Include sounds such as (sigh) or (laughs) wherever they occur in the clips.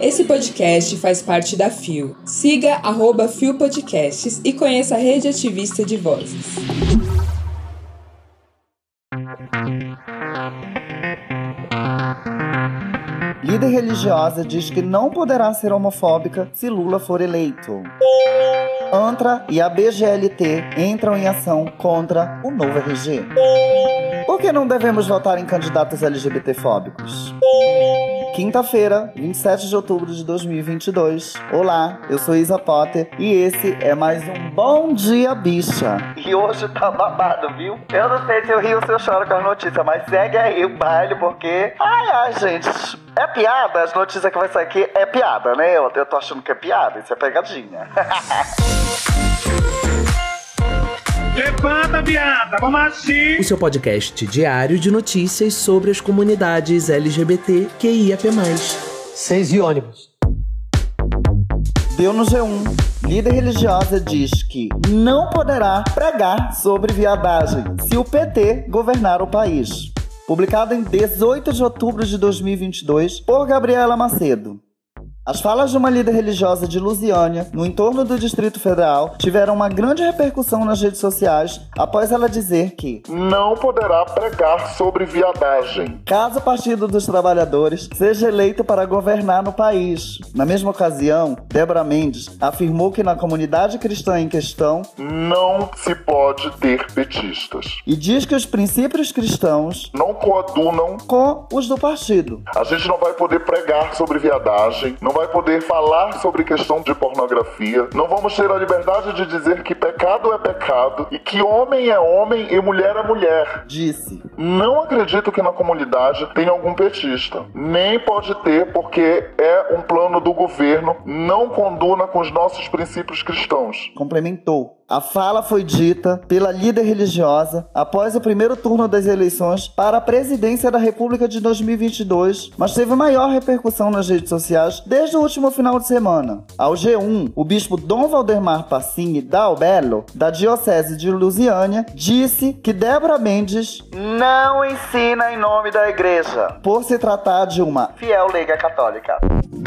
Esse podcast faz parte da FIO. Siga arroba FIO Podcasts e conheça a rede ativista de vozes. Líder religiosa diz que não poderá ser homofóbica se Lula for eleito. ANTRA e a BGLT entram em ação contra o novo RG. Por que não devemos votar em candidatos LGBTfóbicos? Quinta-feira, 27 de outubro de 2022. Olá, eu sou Isa Potter e esse é mais um Bom Dia Bicha. E hoje tá babado, viu? Eu não sei se eu rio ou se eu choro com as notícias, mas segue aí o baile porque. Ai, ai, gente. É piada, as notícias que vai sair aqui é piada, né? Eu, eu tô achando que é piada, isso é pegadinha. (laughs) Levanta, viada, vamos assistir. O seu podcast diário de notícias sobre as comunidades LGBT QIAP+. Seis e ônibus. Deu no G1. Líder religiosa diz que não poderá pregar sobre viadagem se o PT governar o país. Publicado em 18 de outubro de 2022 por Gabriela Macedo. As falas de uma líder religiosa de Lusiânia, no entorno do Distrito Federal, tiveram uma grande repercussão nas redes sociais após ela dizer que não poderá pregar sobre viadagem, caso o Partido dos Trabalhadores seja eleito para governar no país. Na mesma ocasião, Débora Mendes afirmou que na comunidade cristã em questão não se pode ter petistas e diz que os princípios cristãos não coadunam com os do partido. A gente não vai poder pregar sobre viadagem, não vai poder falar sobre questão de pornografia, não vamos ter a liberdade de dizer que pecado é pecado e que homem é homem e mulher é mulher. Disse. Não acredito que na comunidade tenha algum petista. Nem pode ter, porque é um plano do governo, não conduna com os nossos princípios cristãos. Complementou. A fala foi dita pela líder religiosa após o primeiro turno das eleições para a presidência da República de 2022, mas teve maior repercussão nas redes sociais desde o último final de semana. Ao G1, o bispo Dom Valdemar Passini Dalbello, da Diocese de Lusiânia, disse que Débora Mendes não ensina em nome da igreja, por se tratar de uma fiel leiga católica.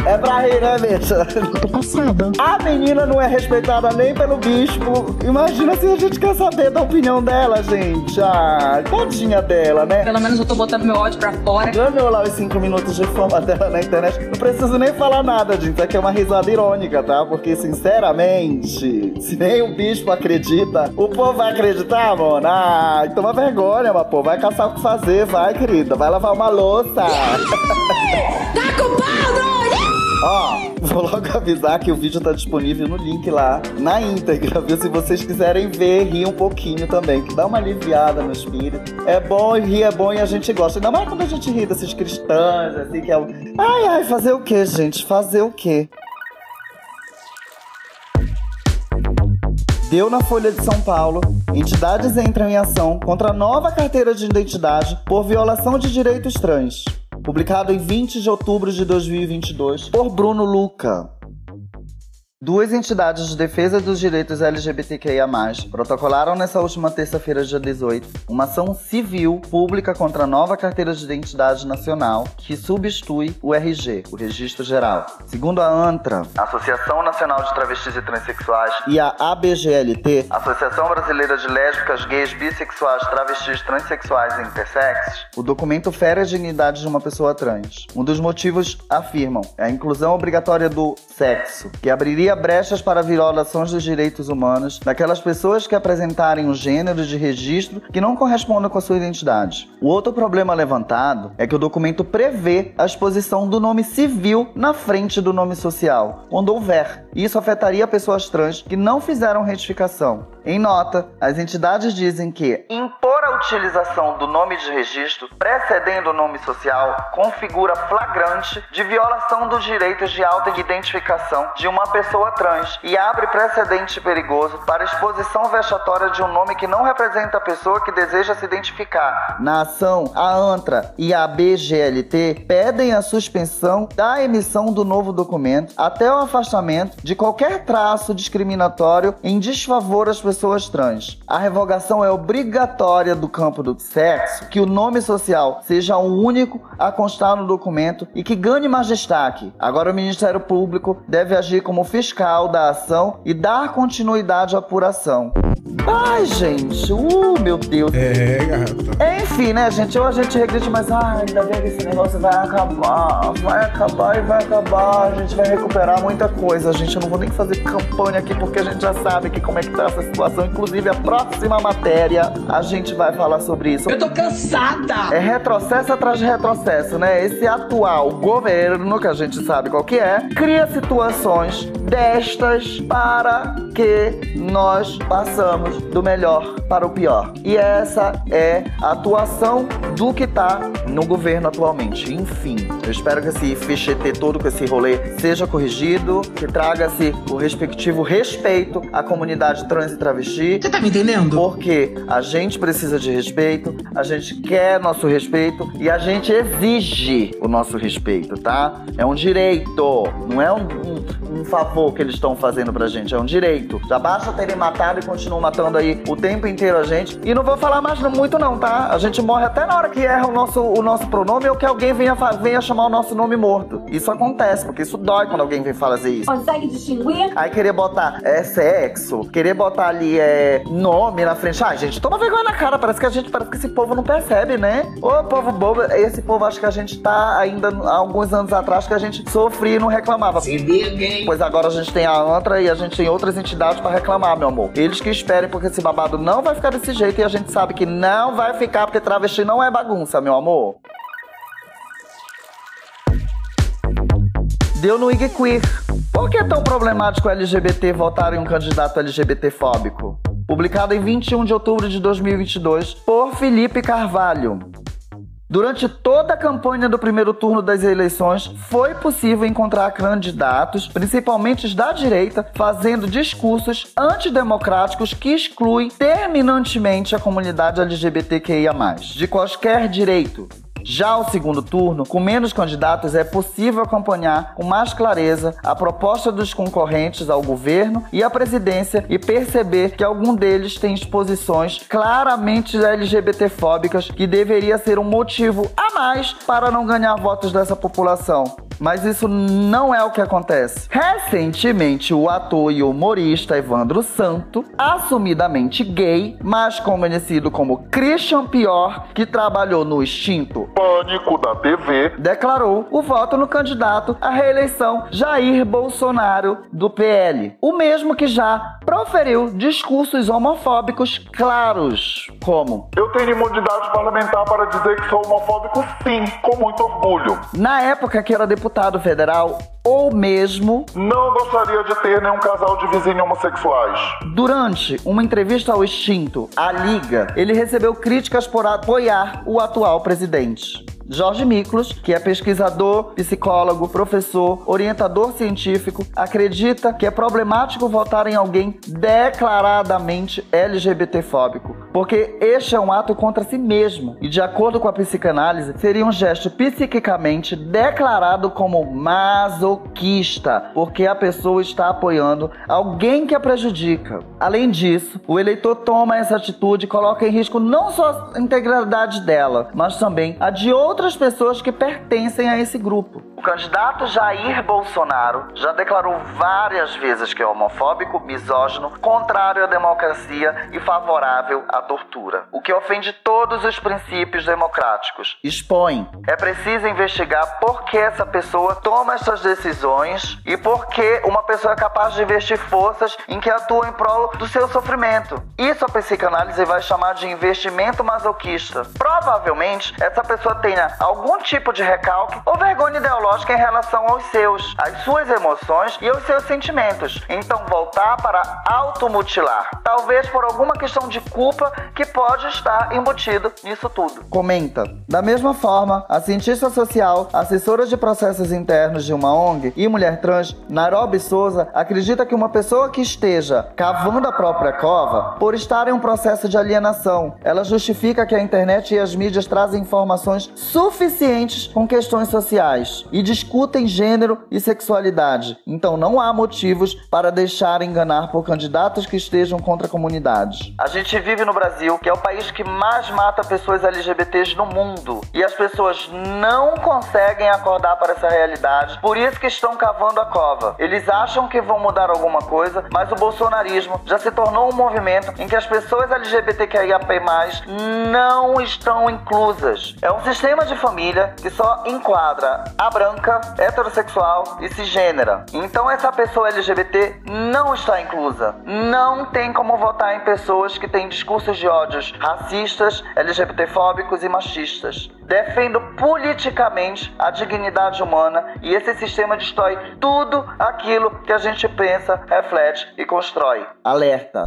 É pra rir, né, bicha? Tô passada. A menina não é respeitada nem pelo bispo. Imagina se a gente quer saber da opinião dela, gente. Ah, tadinha dela, né? Pelo menos eu tô botando meu ódio pra fora. Ganhou lá os 5 minutos de fama dela na internet. Não preciso nem falar nada, gente. Isso aqui é uma risada irônica, tá? Porque, sinceramente, se nem o bispo acredita, o povo vai acreditar, mano? Ah, toma vergonha, mas pô. Vai caçar o que fazer, vai, querida. Vai lavar uma louça. Tá culpado! Ó, vou logo avisar que o vídeo tá disponível no link lá, na íntegra, viu? Se vocês quiserem ver, rir um pouquinho também, que dá uma aliviada no espírito. É bom, rir é bom e a gente gosta. Ainda mais quando a gente ri desses cristãos, assim, que é o... Ai, ai, fazer o quê, gente? Fazer o quê? Deu na Folha de São Paulo, entidades entram em ação contra a nova carteira de identidade por violação de direitos trans. Publicado em 20 de outubro de 2022 por Bruno Luca. Duas entidades de defesa dos direitos LGBTQIA+, protocolaram nessa última terça-feira, dia 18, uma ação civil pública contra a nova carteira de identidade nacional que substitui o RG, o Registro Geral. Segundo a ANTRA, Associação Nacional de Travestis e Transsexuais, e a ABGLT, Associação Brasileira de Lésbicas, Gays, Bissexuais, Travestis, Transsexuais e Intersexes, o documento fere a dignidade de uma pessoa trans. Um dos motivos, afirmam, é a inclusão obrigatória do sexo, que abriria brechas para violações dos direitos humanos daquelas pessoas que apresentarem um gênero de registro que não corresponda com a sua identidade. O outro problema levantado é que o documento prevê a exposição do nome civil na frente do nome social, quando houver. Isso afetaria pessoas trans que não fizeram retificação. Em nota, as entidades dizem que impor a utilização do nome de registro precedendo o nome social configura flagrante de violação dos direitos de autoidentificação de uma pessoa pessoa trans e abre precedente perigoso para exposição vexatória de um nome que não representa a pessoa que deseja se identificar. Na ação, a ANTRA e a BGLT pedem a suspensão da emissão do novo documento até o afastamento de qualquer traço discriminatório em desfavor às pessoas trans. A revogação é obrigatória do campo do sexo, que o nome social seja o único a constar no documento e que ganhe mais destaque. Agora o Ministério Público deve agir como fiscal da ação e dar continuidade à apuração. Ai, gente, uh, meu Deus. É, garota. Enfim, né, gente? Ou a gente regride, mas ai, ainda bem que esse negócio vai acabar. Vai acabar e vai acabar. A gente vai recuperar muita coisa, gente. Eu não vou nem fazer campanha aqui porque a gente já sabe que como é que tá essa situação. Inclusive, a próxima matéria a gente vai falar sobre isso. Eu tô cansada! É retrocesso atrás de retrocesso, né? Esse atual governo, que a gente sabe qual que é, cria situações destas para que nós passamos do melhor para o pior. E essa é a atuação do que tá no governo atualmente. Enfim, eu espero que esse fichete todo com esse rolê seja corrigido, que traga-se o respectivo respeito à comunidade trans e travesti. Você tá me entendendo? Porque a gente precisa de respeito, a gente quer nosso respeito e a gente exige o nosso respeito, tá? É um direito, não é um, um, um favor que eles estão fazendo pra gente, é um direito. Já basta terem matado e continuam matando aí o tempo inteiro a gente. E não vou falar mais muito não, tá? A gente morre até na hora que erra o nosso, o nosso pronome ou que alguém venha, venha chamar o nosso nome morto. Isso acontece, porque isso dói quando alguém vem fazer isso. Consegue distinguir? Aí querer botar é, sexo, querer botar ali é, nome na frente. Ai, gente, toma vergonha na cara. Parece que a gente, parece que esse povo não percebe, né? Ô, povo bobo, esse povo acho que a gente tá ainda há alguns anos atrás que a gente sofria e não reclamava. Se liga, hein? Pois agora a gente tem a ANTRA e a gente tem outras entidades pra reclamar, meu amor. Eles que esperem, porque esse babado não vai ficar desse jeito e a gente sabe que não vai ficar, porque travesti não é bagunça, meu amor. Deu no IG Queer. Por que é tão problemático o LGBT votar em um candidato LGBT fóbico? Publicado em 21 de outubro de 2022 por Felipe Carvalho. Durante toda a campanha do primeiro turno das eleições, foi possível encontrar candidatos, principalmente os da direita, fazendo discursos antidemocráticos que excluem terminantemente a comunidade LGBTQIA, de qualquer direito. Já o segundo turno, com menos candidatos, é possível acompanhar com mais clareza a proposta dos concorrentes ao governo e à presidência e perceber que algum deles tem exposições claramente LGBTfóbicas que deveria ser um motivo a mais para não ganhar votos dessa população. Mas isso não é o que acontece. Recentemente, o ator e humorista Evandro Santo, assumidamente gay, mas conhecido como Christian Pior, que trabalhou no extinto Pânico da TV. declarou o voto no candidato à reeleição Jair Bolsonaro do PL. O mesmo que já proferiu discursos homofóbicos claros, como Eu tenho imunidade parlamentar para dizer que sou homofóbico, sim, com muito orgulho. na época que era deputado federal ou mesmo Não gostaria de ter nenhum casal de vizinhos homossexuais. Durante uma entrevista ao extinto A Liga, ele recebeu críticas por apoiar o atual presidente. Jorge Miklos, que é pesquisador, psicólogo, professor, orientador científico, acredita que é problemático votar em alguém declaradamente LGBTfóbico, porque este é um ato contra si mesmo e, de acordo com a psicanálise, seria um gesto psiquicamente declarado como masoquista, porque a pessoa está apoiando alguém que a prejudica. Além disso, o eleitor toma essa atitude e coloca em risco não só a integridade dela, mas também a de outras pessoas que pertencem a esse grupo. O candidato Jair Bolsonaro já declarou várias vezes que é homofóbico, misógino, contrário à democracia e favorável à tortura, o que ofende todos os princípios democráticos. Expõe. É preciso investigar por que essa pessoa toma essas decisões e por que uma pessoa é capaz de investir forças em que atua em prol do seu sofrimento. Isso a psicanálise vai chamar de investimento masoquista. Provavelmente, essa pessoa algum tipo de recalque ou vergonha ideológica em relação aos seus, às suas emoções e aos seus sentimentos. Então, voltar para automutilar. Talvez por alguma questão de culpa que pode estar embutido nisso tudo. Comenta. Da mesma forma, a cientista social, assessora de processos internos de uma ONG e mulher trans, Nairobi Souza, acredita que uma pessoa que esteja cavando a própria cova, por estar em um processo de alienação, ela justifica que a internet e as mídias trazem informações suficientes com questões sociais e discutem gênero e sexualidade. Então não há motivos para deixar enganar por candidatos que estejam contra a comunidade. A gente vive no Brasil, que é o país que mais mata pessoas LGBTs no mundo, e as pessoas não conseguem acordar para essa realidade, por isso que estão cavando a cova. Eles acham que vão mudar alguma coisa, mas o bolsonarismo já se tornou um movimento em que as pessoas LGBTQIAP+, não estão inclusas. É um sistema de família que só enquadra a branca, heterossexual e cisgênera. Então essa pessoa LGBT não está inclusa. Não tem como votar em pessoas que têm discursos de ódios racistas, LGBTfóbicos e machistas. Defendo politicamente a dignidade humana e esse sistema destrói tudo aquilo que a gente pensa, reflete e constrói. Alerta.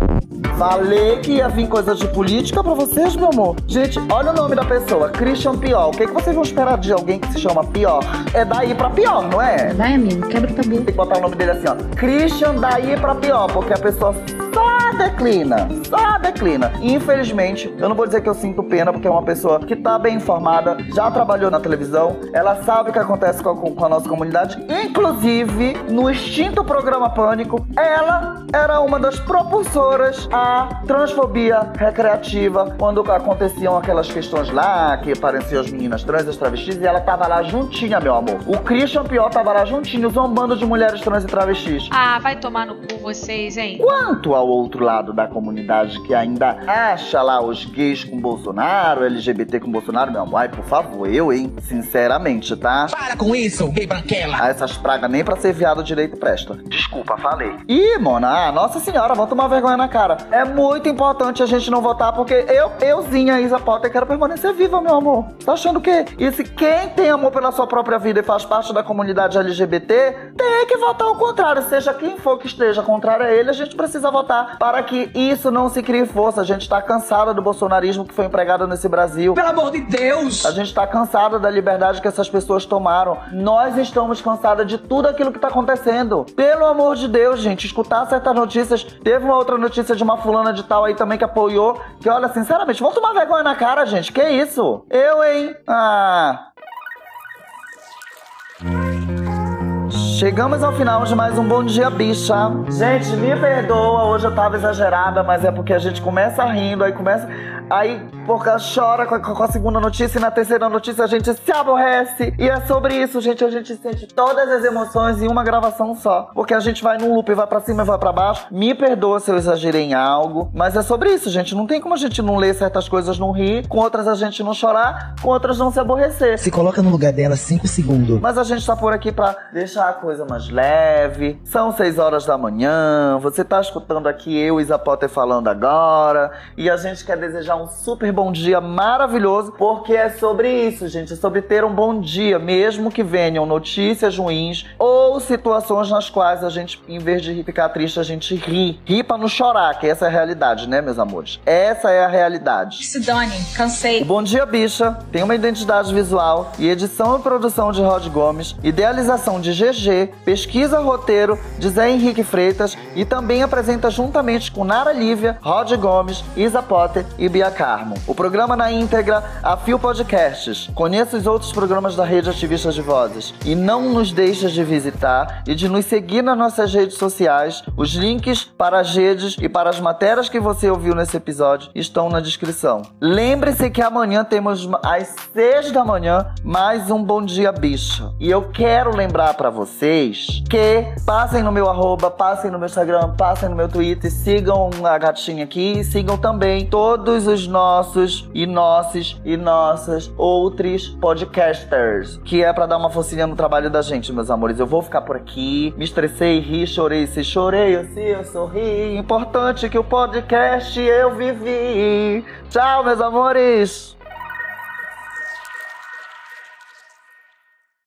Falei que ia vir coisa de política pra vocês, meu amor. Gente, olha o nome da pessoa, Christian Pior. O que, que vocês vão esperar de alguém que se chama Pior? É daí pra pior, não é? Vai, amigo, quebra o tabu. Tem que botar o nome dele assim, ó. Christian daí pra pior, porque a pessoa só declina, só declina. E, infelizmente, eu não vou dizer que eu sinto pena, porque é uma pessoa que tá bem informada, já trabalhou na televisão, ela sabe o que acontece com a, com a nossa comunidade. Inclusive, no extinto programa Pânico, ela era uma das propulsoras à transfobia recreativa, quando aconteciam aquelas questões lá, que apareciam as meninas trans, as travestis, e ela tava lá juntinha, meu amor. O Christian Pior tava lá juntinho, zombando de mulheres trans e travestis. Ah, vai tomar no cu vocês, hein? Quanto ao outro lado da comunidade que ainda acha lá os gays com Bolsonaro, LGBT com Bolsonaro, meu amor, ai, por favor, eu, hein? Sinceramente, tá? Para com isso, gay branquela. Ah, essas pragas nem pra ser viado direito presta. Desculpa, falei. Ih, Mona, ah, nossa senhora, vão tomar vergonha na cara. É muito importante a gente não votar, porque eu, euzinha, Isa Potter, quero permanecer viva, meu amor. Tá achando o quê? E se quem tem amor pela sua própria vida e faz parte da comunidade LGBT, tem que votar ao contrário. Seja quem for que esteja contrário a ele, a gente precisa votar para que isso não se crie força. A gente tá cansada do bolsonarismo que foi empregado nesse Brasil. Pelo amor de Deus. A gente tá cansada da liberdade que essas pessoas tomaram. Nós estamos cansadas de tudo aquilo que tá acontecendo. Pelo amor de Deus, gente, escutar certas notícias. Teve uma outra notícia de uma fulana de tal aí também que apoiou. Que olha, sinceramente, vamos tomar vergonha na cara, gente. Que isso? Eu, hein? Ah. Chegamos ao final de mais um Bom Dia Bicha. Gente, me perdoa, hoje eu tava exagerada, mas é porque a gente começa rindo, aí começa. Aí, porque chora com a, com a segunda notícia e na terceira notícia a gente se aborrece. E é sobre isso, gente. A gente sente todas as emoções em uma gravação só. Porque a gente vai num loop, vai pra cima e vai pra baixo. Me perdoa se eu exagerei em algo. Mas é sobre isso, gente. Não tem como a gente não ler certas coisas, não rir, com outras a gente não chorar, com outras não se aborrecer. Se coloca no lugar dela 5 segundos. Mas a gente tá por aqui pra deixar a coisa mais leve. São 6 horas da manhã. Você tá escutando aqui eu e Isa Potter falando agora. E a gente quer desejar um super bom dia maravilhoso, porque é sobre isso, gente. É sobre ter um bom dia, mesmo que venham notícias ruins ou situações nas quais a gente, em vez de ficar triste, a gente ri. Ri pra não chorar, que essa é a realidade, né, meus amores? Essa é a realidade. Se dane, cansei. O Bom Dia Bicha tem uma identidade visual e edição e produção de Rod Gomes, idealização de GG, pesquisa roteiro de Zé Henrique Freitas e também apresenta juntamente com Nara Lívia, Rod Gomes, Isa Potter e Bia Carmo. O programa na íntegra a Fio Podcasts. Conheça os outros programas da Rede Ativistas de Vozes e não nos deixe de visitar e de nos seguir nas nossas redes sociais. Os links para as redes e para as matérias que você ouviu nesse episódio estão na descrição. Lembre-se que amanhã temos às 6 da manhã mais um Bom Dia Bicha. E eu quero lembrar para vocês que passem no meu arroba, passem no meu Instagram, passem no meu Twitter, sigam a gatinha aqui e sigam também todos os nossos e nossos e nossas outros podcasters, que é para dar uma focinha no trabalho da gente, meus amores. Eu vou ficar por aqui, me estressei, ri, chorei, se chorei, eu se eu sorri. Importante que o podcast eu vivi. Tchau, meus amores.